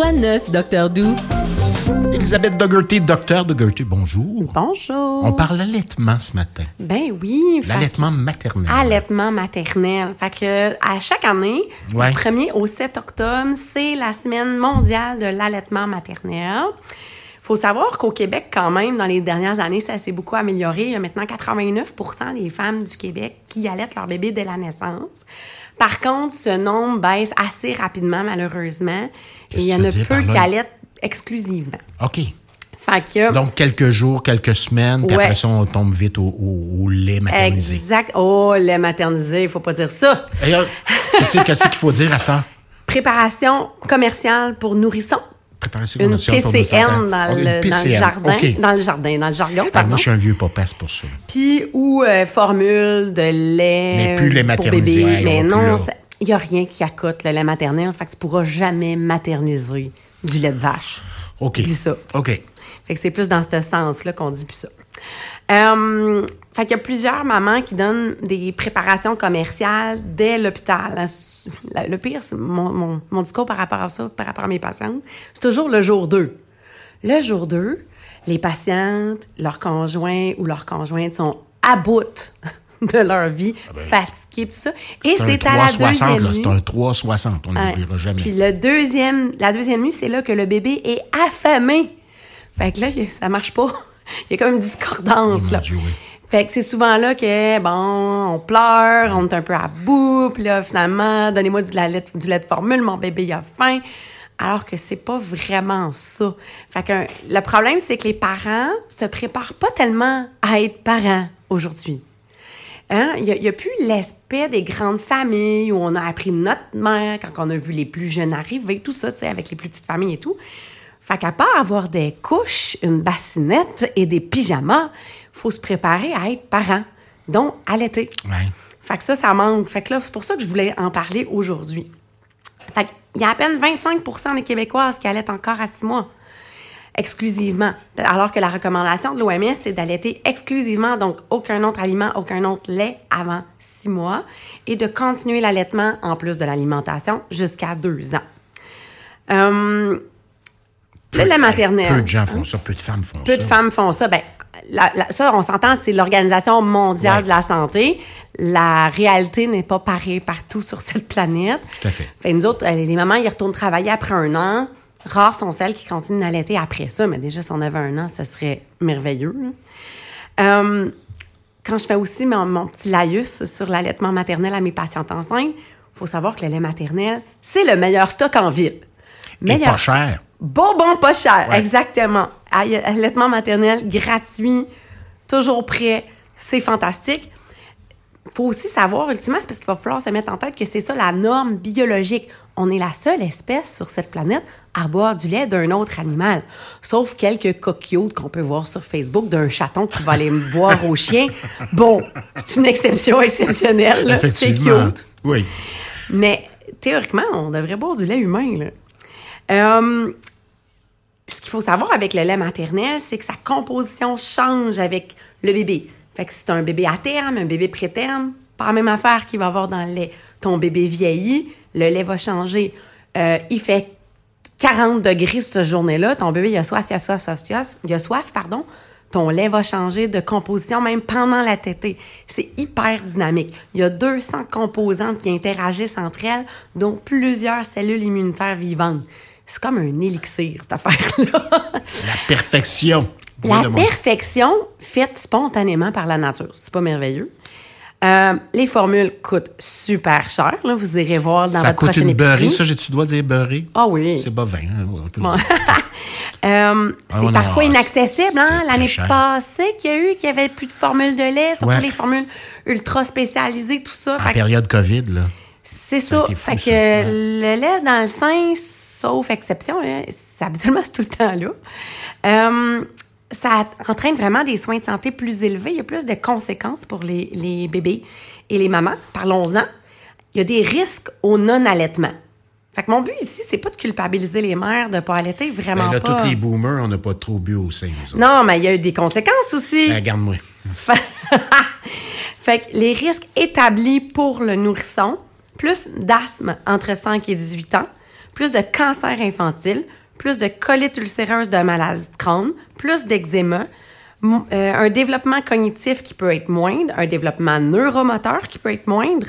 Quoi de neuf, Docteur Doux? Elisabeth Dougherty, docteur Dougherty, bonjour. Bonjour. On parle allaitement ce matin. Ben oui. L'allaitement maternel. Allaitement maternel. Fait que à chaque année, Ouais. du 1er au 7 octobre, c'est la semaine mondiale de l'allaitement maternel. faut savoir qu'au Québec, quand même, dans les dernières années, ça s'est beaucoup amélioré. Il y a maintenant 89% des femmes du Québec qui allaitent leur bébé dès la naissance. Par contre, ce nombre baisse assez rapidement, malheureusement. Et il y en a peu qui allaitent exclusivement. OK. Fait que... Donc, quelques jours, quelques semaines, puis Ouais. après ça, on tombe vite au, au- au lait maternisé. Exact. Oh, lait maternisé, il faut pas dire ça. D'ailleurs, qu'est-ce qu'il faut dire à cette heure? Préparation commerciale pour nourrissons. Préparation Une pour PCN enfants. dans, Oh, une le, dans le PCN. jardin. Dans le jardin, dans le jargon, Ah, pardon. moi, je suis un vieux papa, c'est pour ça. Puis, ou euh, formule de lait Mais plus lait pour maternisé, bébé. hey, on Mais non. Il n'y a rien qui accote le lait maternel. Fait que tu pourras jamais materniser du lait de vache. OK. Oublie ça. OK. Fait que c'est plus dans ce sens-là qu'on dit plus ça. Euh, fait qu'il y a plusieurs mamans qui donnent des préparations commerciales dès l'hôpital. La- Le pire, c'est mon, mon- mon discours par rapport à ça, par rapport à mes patientes, c'est toujours le jour 2. Le jour 2, les patientes, leurs conjoints ou leurs conjointes sont à bout de leur vie, fatiguées, tout ça. Et c'est à la 360, deuxième nuit. C'est un 360, on Ouais. n'oubliera jamais. Puis le deuxième, la deuxième nuit, c'est là que le bébé est affamé. Fait que là, ça marche pas. Il y a comme une discordance. Oh, là. Dieu, oui. Fait que c'est souvent là que, bon, on pleure, on est un peu à bout, puis là, finalement, donnez-moi du, lait, du lait de formule, mon bébé, il a faim. Alors que c'est pas vraiment ça. Fait que le problème, c'est que les parents se préparent pas tellement à être parents aujourd'hui. Hein? Il n'y a, plus l'aspect des grandes familles où on a appris notre mère quand on a vu les plus jeunes arriver, tout ça, tu sais, avec les plus petites familles et tout. Fait qu'à part avoir des couches, une bassinette et des pyjamas, faut se préparer à être parent, donc allaiter. Ouais. Fait que ça, ça manque. Fait que là, c'est pour ça que je voulais en parler aujourd'hui. Fait qu'il y a à peine 25% des Québécoises qui allaitent encore à six mois. Exclusivement. Alors que la recommandation de l'OMS, c'est d'allaiter exclusivement, donc aucun autre aliment, aucun autre lait avant six mois, et de continuer l'allaitement en plus de l'alimentation jusqu'à deux ans. Euh, le lait maternel. Peu de gens font ça, peu de femmes font Peu ça. de femmes font ça. Ben, la- la- ça, on s'entend, c'est l'Organisation mondiale Ouais. de la santé. La réalité n'est pas pareille partout sur cette planète. Tout à fait. Fait, nous autres, euh, les mamans, ils retournent travailler après un an. Rares sont celles qui continuent d'allaiter après ça, mais déjà, si on avait un an, ce serait merveilleux. Euh, quand je fais aussi mon, mon petit laïus sur l'allaitement maternel à mes patientes enceintes, il faut savoir que le lait maternel, c'est le meilleur stock en ville. Et pas cher. Bon, bon, pas cher, Ouais. exactement. All- Allaitement maternel, gratuit, toujours prêt, c'est fantastique. Faut aussi savoir, ultimement, c'est parce qu'il va falloir se mettre en tête que c'est ça la norme biologique. On est la seule espèce sur cette planète à boire du lait d'un autre animal. Sauf quelques coquillots qu'on peut voir sur Facebook d'un chaton qui va aller boire au chien. Bon, c'est une exception exceptionnelle. là. C'est cute. Oui. Mais théoriquement, on devrait boire du lait humain. Là. Euh, ce qu'il faut savoir avec le lait maternel, c'est que sa composition change avec le bébé. Fait que si c'est un bébé à terme, un bébé préterme, pas la même affaire qu'il va avoir dans le lait. Ton bébé vieillit, le lait va changer. Euh, il fait 40 degrés cette journée-là, ton bébé il a soif, il a soif, soif, soif, il a soif, pardon. Ton lait va changer de composition même pendant la tétée. C'est hyper dynamique. Il y a 200 composantes qui interagissent entre elles, dont plusieurs cellules immunitaires vivantes. C'est comme un élixir, cette affaire-là. La perfection. La perfection faite spontanément par la nature. C'est pas merveilleux. Euh, les formules coûtent super cher. Là. Vous irez voir dans Ça votre coûte prochaine une beurrée, ça, j'ai- tu dois dire beurrée? Ah oui. C'est hein, le Bon. dire. Euh, Ah, c'est parfois c'est- inaccessible. Hein? L'année passée, qu'il y a eu, qu'il y avait plus de formules de lait, surtout Ouais. les formules ultra spécialisées, tout ça. En Fait que période COVID, là. c'est Ça ça. fou, fait que ça. Ouais. le lait dans le sein, sauf exception, là, c'est habituellement tout le temps là. Euh, ça entraîne vraiment des soins de santé plus élevés. Il y a plus de conséquences pour les, les bébés et les mamans. Parlons-en. Il y a des risques au non-allaitement. Fait que mon but ici, c'est pas de culpabiliser les mères de pas allaiter, vraiment Ben là, pas. tous les boomers, on n'a pas trop bu au sein. Non, mais il y a eu des conséquences aussi. Ben, Regarde-moi. Fait que les risques établis pour le nourrisson, plus d'asthme entre 5 et 18 ans, plus de cancer infantile, plus de colite ulcéreuse de maladie de Crohn, plus d'eczéma, euh, un développement cognitif qui peut être moindre, un développement neuromoteur qui peut être moindre,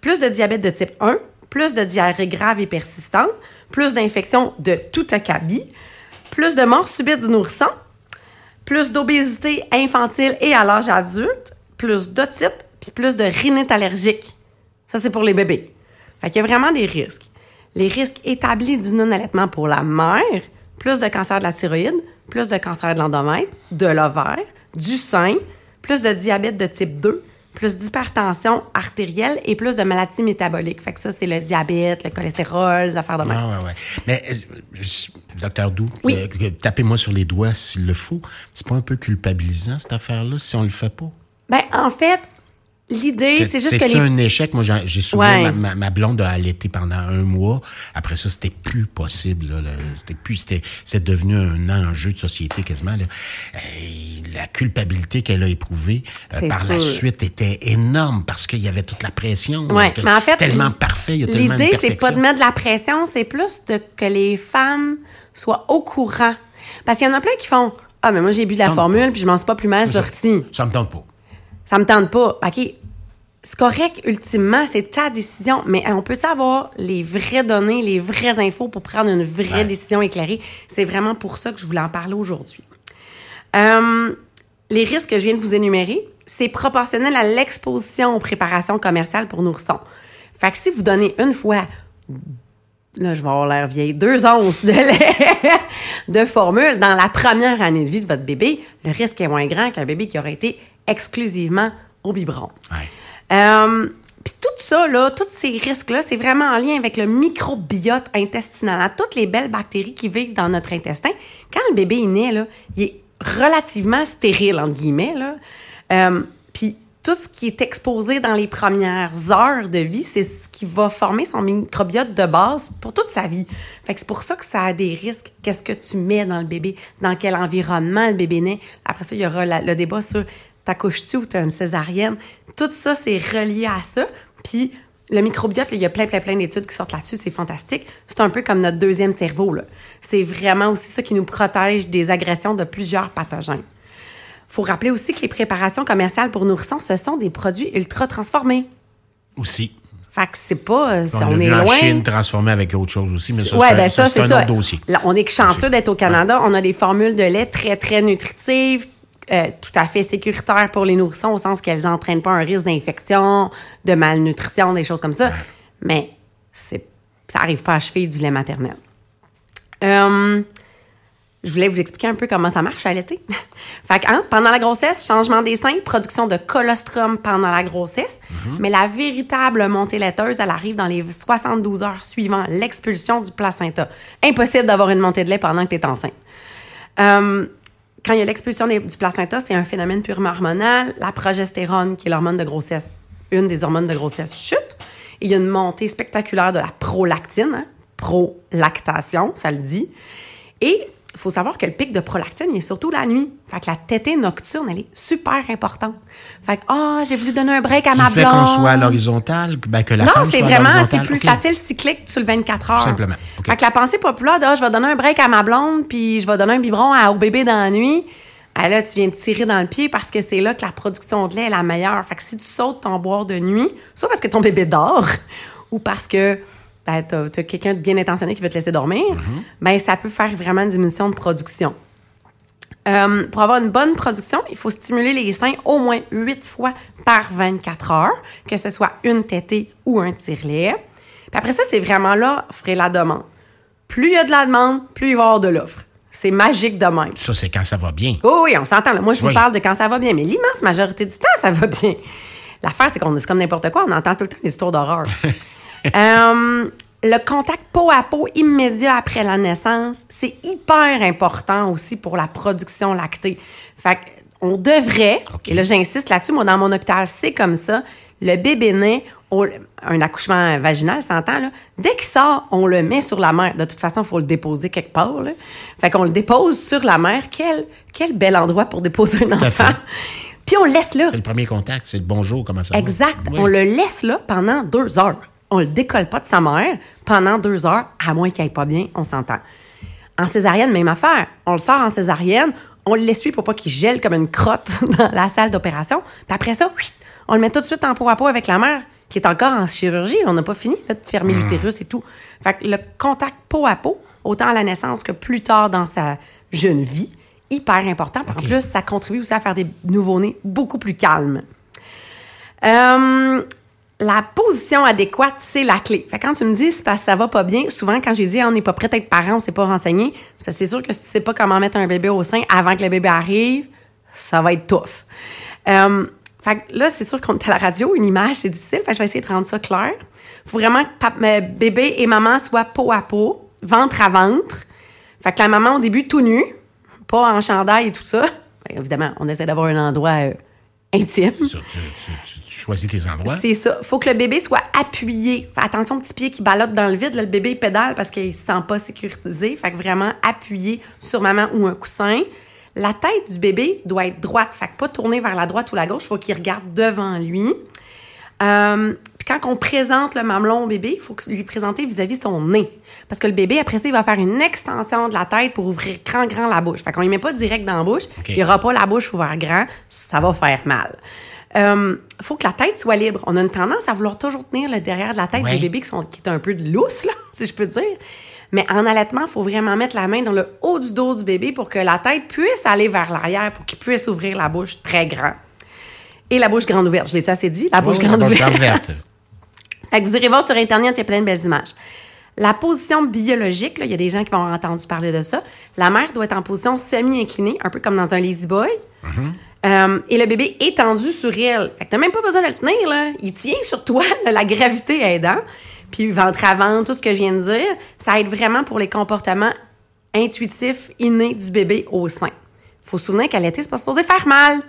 plus de diabète de type 1, plus de diarrhée grave et persistante, plus d'infections de tout acabit, plus de mort subite du nourrisson, plus d'obésité infantile et à l'âge adulte, plus d'otite, puis plus de rhinite allergique. Ça, c'est pour les bébés. Fait qu'il y a vraiment des risques. Les risques établis du non-allaitement pour la mère, plus de cancer de la thyroïde, plus de cancer de l'endomètre, de l'ovaire, du sein, plus de diabète de type 2, plus d'hypertension artérielle et plus de maladies métaboliques. Fait que ça, c'est le diabète, le cholestérol, les affaires de même. Ah, ouais, ouais. Mais, euh, docteur Doux, Oui. euh, tapez-moi sur les doigts s'il le faut. C'est pas un peu culpabilisant, cette affaire-là, si on le fait pas? Ben, en fait, l'idée, c'est juste que les un échec? Moi, j'ai souvent Ouais. ma, ma- ma blonde a allaité pendant un mois. Après ça, c'était plus possible. là, là. C'était plus, c'était, devenu un enjeu de société quasiment. Là. Et la culpabilité qu'elle a éprouvée euh, par la suite était énorme parce qu'il y avait toute la pression. Ouais, que mais en fait, tellement parfait, il y a tellement de L'idée, c'est pas de mettre de la pression, c'est plus de que les femmes soient au courant. Parce qu'il y en a plein qui font Ah, mais moi, j'ai bu de la Tente formule, pas. puis je m'en suis pas plus mal Ça, sortie. Ça me tente pas. Ça me tente pas. OK. C'est correct, ultimement, c'est ta décision, mais on peut avoir les vraies données, les vraies infos pour prendre une vraie Ouais. décision éclairée? C'est vraiment pour ça que je voulais en parler aujourd'hui. Euh, les risques que je viens de vous énumérer, c'est proportionnel à l'exposition aux préparations commerciales pour nourrissons. Fait que si vous donnez une fois, là, je vais avoir l'air vieille, deux onces de lait de formule dans la première année de vie de votre bébé, le risque est moins grand qu'un bébé qui aurait été exclusivement au biberon. Ouais. Euh, Puis tout ça, là, tous ces risques-là, c'est vraiment en lien avec le microbiote intestinal. hein. Toutes les belles bactéries qui vivent dans notre intestin. Quand le bébé est né, là, il est relativement stérile, entre guillemets. Là. Euh, Puis tout ce qui est exposé dans les premières heures de vie, c'est ce qui va former son microbiote de base pour toute sa vie. Fait que c'est pour ça que ça a des risques. Qu'est-ce que tu mets dans le bébé? Dans quel environnement le bébé naît? Après ça, il y aura le débat sur t'accouches-tu ou t'as une césarienne? Tout ça, c'est relié à ça. Puis le microbiote, il y a plein, plein, plein d'études qui sortent là-dessus. C'est fantastique. C'est un peu comme notre deuxième cerveau. C'est vraiment aussi ça qui nous protège des agressions de plusieurs pathogènes. faut rappeler aussi que les préparations commerciales pour nourrissons, ce sont des produits ultra transformés. Aussi. Fait que c'est pas... euh, si On, on, est vu en loin... Chine transformé avec autre chose aussi, mais ça, Ouais, c'est un, ben ça, c'est un autre dossier. Là, on est chanceux d'être au Canada. On a des formules de lait très, très nutritives, euh, tout à fait sécuritaires pour les nourrissons, au sens qu'elles n'entraînent pas un risque d'infection, de malnutrition, des choses comme ça. Mais c'est, ça n'arrive pas à cheville du lait maternel. Euh, je voulais vous expliquer un peu comment ça marche à l'été. fait que, hein, pendant la grossesse, changement des seins, production de colostrum pendant la grossesse. Mais la véritable montée laiteuse, elle arrive dans les 72 heures suivant l'expulsion du placenta. Impossible d'avoir une montée de lait pendant que tu es enceinte. Euh, quand il y a l'expulsion du placenta, c'est un phénomène purement hormonal. La progestérone, qui est l'hormone de grossesse, une des hormones de grossesse, chute. Et il y a une montée spectaculaire de la prolactine, hein, prolactation, ça le dit. Et il faut savoir que le pic de prolactine, il est surtout la nuit. Fait que la tétée nocturne, elle est super importante. Fait que, ah, j'ai voulu donner un break à Tu ma fais blonde. qu'on soit à l'horizontale, ben que la Non, c'est vraiment, c'est plus OK. satile cyclique sur le 24 heures. Tout simplement. Fait que la pensée populaire de, ah, je vais donner un break à ma blonde, puis je vais donner un biberon à- au bébé dans la nuit. Ah, là, tu viens de tirer dans le pied parce que c'est là que la production de lait est la meilleure. Fait que si tu sautes ton boire de nuit, soit parce que ton bébé dort, ou parce que ben, t'as, t'as quelqu'un de bien intentionné qui veut te laisser dormir, Mm-hmm. ben, ça peut faire vraiment une diminution de production. Euh, pour avoir une bonne production, il faut stimuler les seins au moins 8 fois par 24 heures, que ce soit une tétée ou un tire-lait. Puis après ça, c'est vraiment là, offrir la demande. Plus il y a de la demande, plus il va y avoir de l'offre. C'est magique de même. Ça, c'est quand ça va bien. Oh oui, on s'entend. là. Moi, je vous parle de quand ça va bien, mais l'immense majorité du temps, ça va bien. L'affaire, c'est qu'on est comme n'importe quoi. On entend tout le temps des histoires d'horreur. Euh, le contact peau à peau immédiat après la naissance, c'est hyper important aussi pour la production lactée. Fait on devrait, et là j'insiste là-dessus, moi dans mon hôpital, c'est comme ça, le bébé naît, on- un accouchement vaginal, s'entend, dès qu'il sort, on le met sur la mère. De toute façon, il faut le déposer quelque part. Là. Fait qu'on le dépose sur la mère. Quel, quel bel endroit pour déposer un enfant. Puis on le laisse là. C'est le premier contact, c'est le bonjour, comment ça va? Exact. Oui. On le laisse là pendant deux heures. On le décolle pas de sa mère pendant deux heures, à moins qu'il aille pas bien, on s'entend. En césarienne, même affaire. On le sort en césarienne, on l'essuie pour pas qu'il gèle comme une crotte dans la salle d'opération. Puis après ça, on le met tout de suite en peau à peau avec la mère, qui est encore en chirurgie. On n'a pas fini là, de fermer l'utérus et tout. Fait que le contact peau à peau, autant à la naissance que plus tard dans sa jeune vie, hyper important. En plus, ça contribue aussi à faire des nouveau-nés beaucoup plus calmes. Euh, la position adéquate, c'est la clé. Fait quand tu me dis c'est parce que ça va pas bien, souvent quand j'ai dit Ah, on n'est pas prêt à être parent, on s'est pas renseigné, c'est parce que c'est sûr que si tu sais pas comment mettre un bébé au sein avant que le bébé arrive, ça va être tough. Euh, fait que là, c'est sûr qu'on est à la radio, une image, c'est difficile. Fait que je vais essayer de rendre ça clair. Faut vraiment que euh, bébé et maman soient peau à peau, ventre à ventre. Fait que la maman, au début, tout nu, pas en chandail et tout ça. Ben, évidemment, on essaie d'avoir un endroit euh, intime. Ça, tu, tu- tu- tu choisis tes endroits. C'est ça. Faut que le bébé soit appuyé. Fais attention au petit pied qui ballotte dans le vide. Là, le bébé il pédale parce qu'il se sent pas sécurisé. Fait que vraiment appuyé sur maman ou un coussin. La tête du bébé doit être droite. Fait que pas tourner vers la droite ou la gauche. Faut qu'il regarde devant lui. Euh, quand on présente le mamelon au bébé, il faut lui présenter vis-à-vis son nez. Parce que le bébé, après ça, il va faire une extension de la tête pour ouvrir grand, grand la bouche. Fait qu'on ne met pas direct dans la bouche. Il n'y aura pas la bouche ouverte grand. Ça va faire mal. Il faut que la tête soit libre. On a une tendance à vouloir toujours tenir le derrière de la tête Ouais. des bébés qui, sont, qui est un peu de lousse, là, si je peux dire. Mais en allaitement, il faut vraiment mettre la main dans le haut du dos du bébé pour que la tête puisse aller vers l'arrière, pour qu'il puisse ouvrir la bouche très grand. Et la bouche grande ouverte. Je l'ai-tu assez dit? La bouche grande la bouche ouverte. grande. Fait que vous irez voir sur Internet, il y a plein de belles images. La position biologique, il y a des gens qui vont entendu parler de ça. La mère doit être en position semi-inclinée, un peu comme dans un lazy boy. Euh, et le bébé étendu sur elle. Fait que t'as même pas besoin de le tenir, là. Il tient sur toi, là, la gravité aidant. Puis ventre à ventre, tout ce que je viens de dire, ça aide vraiment pour les comportements intuitifs innés du bébé au sein. Faut se souvenir qu'à l'été, c'est pas supposé faire mal.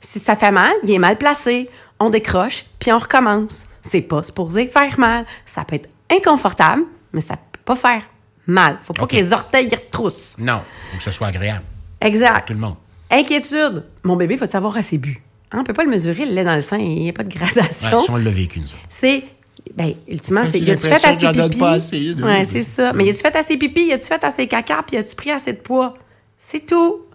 Si ça fait mal, il est mal placé. On décroche, puis on recommence. C'est pas supposé faire mal. Ça peut être inconfortable, mais ça peut pas faire mal. Faut pas que les orteils y retroussent. Non, faut que ce soit agréable. Exact. Tout le monde. Inquiétude. Mon bébé, faut savoir à ses buts? Hein, on peut pas le mesurer, le lait dans le sein, il n'y a pas de Ouais, gradation. si on l'a vécu, nous c'est. Ben, ultimement, c'est. Y a-tu fait assez pipi? assez, de- Ouais, c'est ça. Mais y a-tu fait assez pipi? Y a-tu fait assez caca? Puis y a-tu pris assez de poids? C'est tout.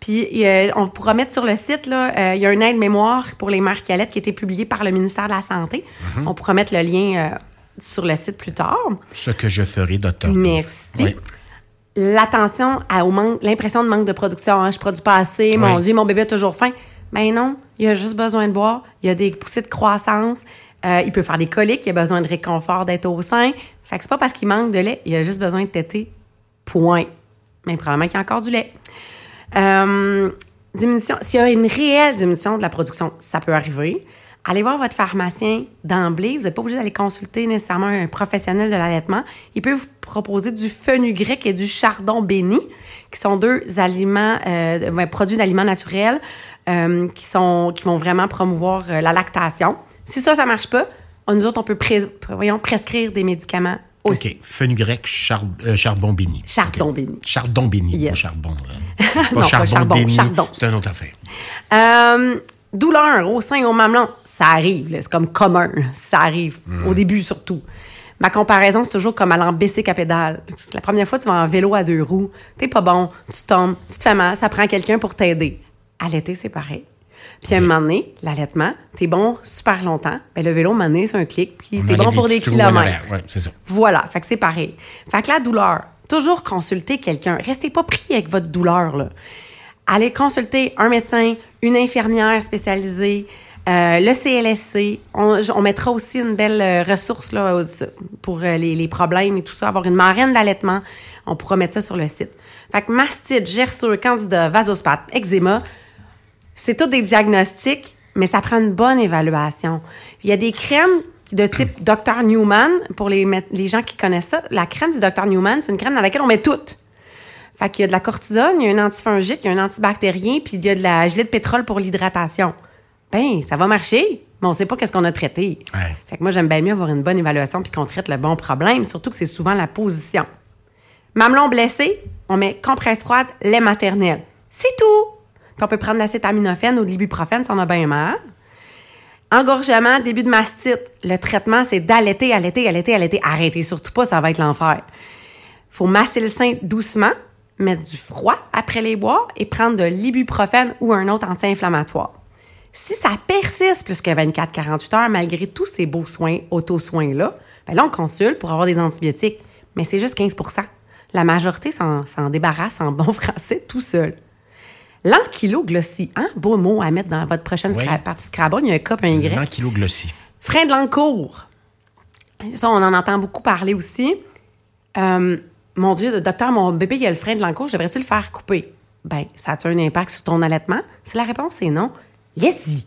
Puis a- on pourra mettre sur le site, là, euh, il y a un aide-mémoire pour les mères qui allaitent qui a été publié par le ministère de la Santé. Mhm. On pourra mettre le lien euh, sur le site plus tard. Ce que je ferai, docteur. Merci. Oui. L'attention à- au manque, l'impression de manque de production. Hein, je produis pas assez, mon. Dieu, mon bébé a toujours faim. Ben non, il a juste besoin de boire. Il a des poussées de croissance. Euh, il peut faire des coliques. Il a besoin de réconfort d'être au sein. Fait que c'est pas parce qu'il manque de lait. Il a juste besoin de téter. Point. Mais probablement qu'il y a encore du lait. Euh, diminution. S'il y a une réelle diminution de la production, ça peut arriver. Allez voir votre pharmacien d'emblée. Vous n'êtes pas obligé d'aller consulter nécessairement un professionnel de l'allaitement. Il peut vous proposer du fenugrec et du chardon béni, qui sont deux aliments, euh, ben, produits d'aliments naturels euh, qui, sont, qui vont vraiment promouvoir la lactation. Si ça, ça marche pas, nous autres, on peut voyons, prescrire des médicaments aussi. OK. Fenugrec, char, euh, charbon béni. Chardon OK. béni. Chardon béni, Yes. pas charbon. euh. C'est Non, pas pas charbon charbon, béni. chardon. C'est une autre affaire. Euh, douleur au sein, au mamelon, ça arrive. C'est comme commun. Ça arrive. Au début, surtout. Ma comparaison, c'est toujours comme aller en bicycle à pédale. La première fois, tu vas en vélo à deux roues. T'es pas bon, tu tombes, tu te fais mal, ça prend quelqu'un pour t'aider. À l'été, c'est pareil. Puis à un moment donné, l'allaitement, t'es bon super longtemps. Ben, le vélo, à un moment donné, c'est un clic, puis t'es bon pour des kilomètres. Ouais, ça. Voilà, fait que c'est pareil. Fait que la douleur, toujours consulter quelqu'un. Restez pas pris avec votre douleur, là. Allez consulter un médecin, une infirmière spécialisée, euh, le CLSC. On, on mettra aussi une belle euh, ressource là, aux- pour euh, les, les problèmes et tout ça, avoir une marraine d'allaitement. On pourra mettre ça sur le site. Fait que mastite, gerçure, candida, vasospate, eczéma, c'est tout des diagnostics, mais ça prend une bonne évaluation. Il y a des crèmes de type Dr. Newman, pour les, gens qui connaissent ça. La crème du Dr. Newman, c'est une crème dans laquelle on met tout. Fait qu'il y a de la cortisone, il y a un antifongique, il y a un antibactérien, puis il y a de la gelée de pétrole pour l'hydratation. Ben, ça va marcher, mais on sait pas qu'est-ce qu'on a traité. Ouais. Fait que moi, j'aime bien mieux avoir une bonne évaluation puis qu'on traite le bon problème, surtout que c'est souvent la position. Mamelon blessé, on met compresse froide, lait maternel. C'est tout. Puis on peut prendre l'acétaminophène ou de l'ibuprofène si on a bien mal. Engorgement, début de mastite. Le traitement, c'est d'allaiter, allaiter, allaiter, allaiter. Arrêtez surtout pas, ça va être l'enfer. faut masser le sein doucement, mettre du froid après les boire et prendre de l'ibuprofène ou un autre anti-inflammatoire. Si ça persiste plus que 24-48 heures, malgré tous ces beaux soins, auto-soins-là, ben là, on consulte pour avoir des antibiotiques. Mais c'est juste 15% La majorité s'en débarrasse en bon français tout seul. L'ankyloglossie, hein? Beau mot à mettre dans votre prochaine Oui. scra- partie Scrabble. Il y a un cop un Y. L'ankyloglossie. Frein de langue court. Ça, on en entend beaucoup parler aussi. Euh, mon Dieu, docteur, mon bébé, il a le frein de langue court, je devrais-tu le faire couper? Ben, ça a-tu un impact sur ton allaitement? Si la réponse est non, laisse-y.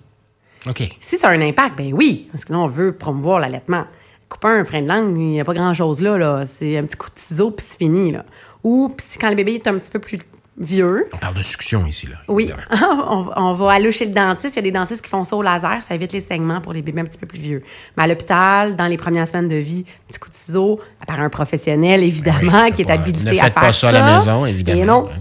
OK. Si ça a un impact, ben oui, parce que là, on veut promouvoir l'allaitement. Couper un frein de langue, il n'y a pas grand-chose là, là. C'est un petit coup de ciseau, puis c'est fini, là. Ou puis si quand le bébé est un petit peu plus vieux, On parle de succion ici, là. oui, on, on va aller chez le dentiste. Il y a des dentistes qui font ça au laser. Ça évite les saignements pour les bébés un petit peu plus vieux. Mais à l'hôpital, dans les premières semaines de vie, petit coup de ciseau, par un professionnel, évidemment, Oui, qui est habilité ne à faites faire pas ça à la maison, évidemment. Et non. Ouais.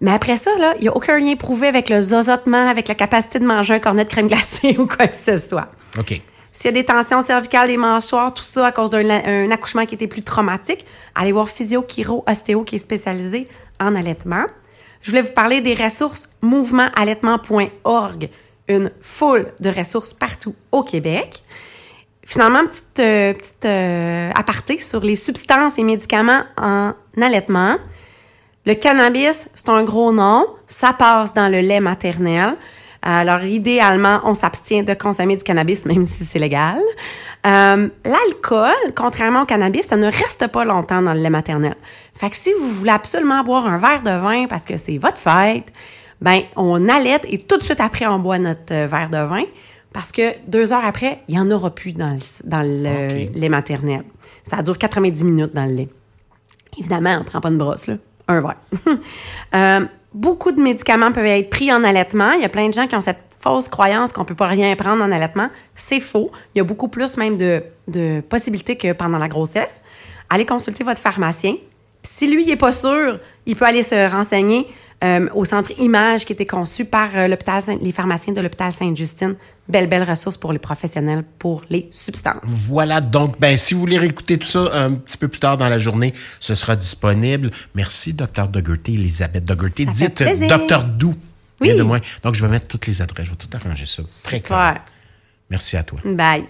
Mais après ça, il n'y a aucun lien prouvé avec le zozotement, avec la capacité de manger un cornet de crème glacée ou quoi que ce soit. OK. S'il y a des tensions cervicales, des mâchoires, tout ça à cause d'un un accouchement qui était plus traumatique, allez voir physio, chiro, ostéo qui est spécialisé en allaitement. Je voulais vous parler des ressources mouvementallaitement.org, une foule de ressources partout au Québec. Finalement, petite, euh, petite euh, aparté sur les substances et médicaments en allaitement. Le cannabis, c'est un gros nom. Ça passe dans le lait maternel. Alors, idéalement, on s'abstient de consommer du cannabis, même si c'est légal. Euh, L'alcool, contrairement au cannabis, ça ne reste pas longtemps dans le lait maternel. Fait que si vous voulez absolument boire un verre de vin parce que c'est votre fête, ben on allaite et tout de suite après, on boit notre euh, verre de vin parce que deux heures après, il n'y en aura plus dans le, dans le lait maternel. Ça dure 90 minutes dans le lait. Évidemment, on ne prend pas une brosse, là. Un verre. Euh, beaucoup de médicaments peuvent être pris en allaitement. Il y a plein de gens qui ont cette fausse croyance qu'on ne peut pas rien prendre en allaitement. C'est faux. Il y a beaucoup plus même de, de possibilités que pendant la grossesse. Allez consulter votre pharmacien. Si lui, n'est pas sûr, il peut aller se renseigner euh, au centre Image qui était conçu par euh, l'hôpital les pharmaciens de l'hôpital Sainte-Justine. Belle, belle ressource pour les professionnels pour les substances. Voilà, donc, ben, si vous voulez réécouter tout ça un petit peu plus tard dans la journée, ce sera disponible. Merci, Dr. Dougherty, Elisabeth Dougherty. Ça Dites. Dr. Dou. Oui. Bien de moins. Donc, je vais mettre toutes les adresses. Je vais tout arranger ça. Très clair. Merci à toi. Bye.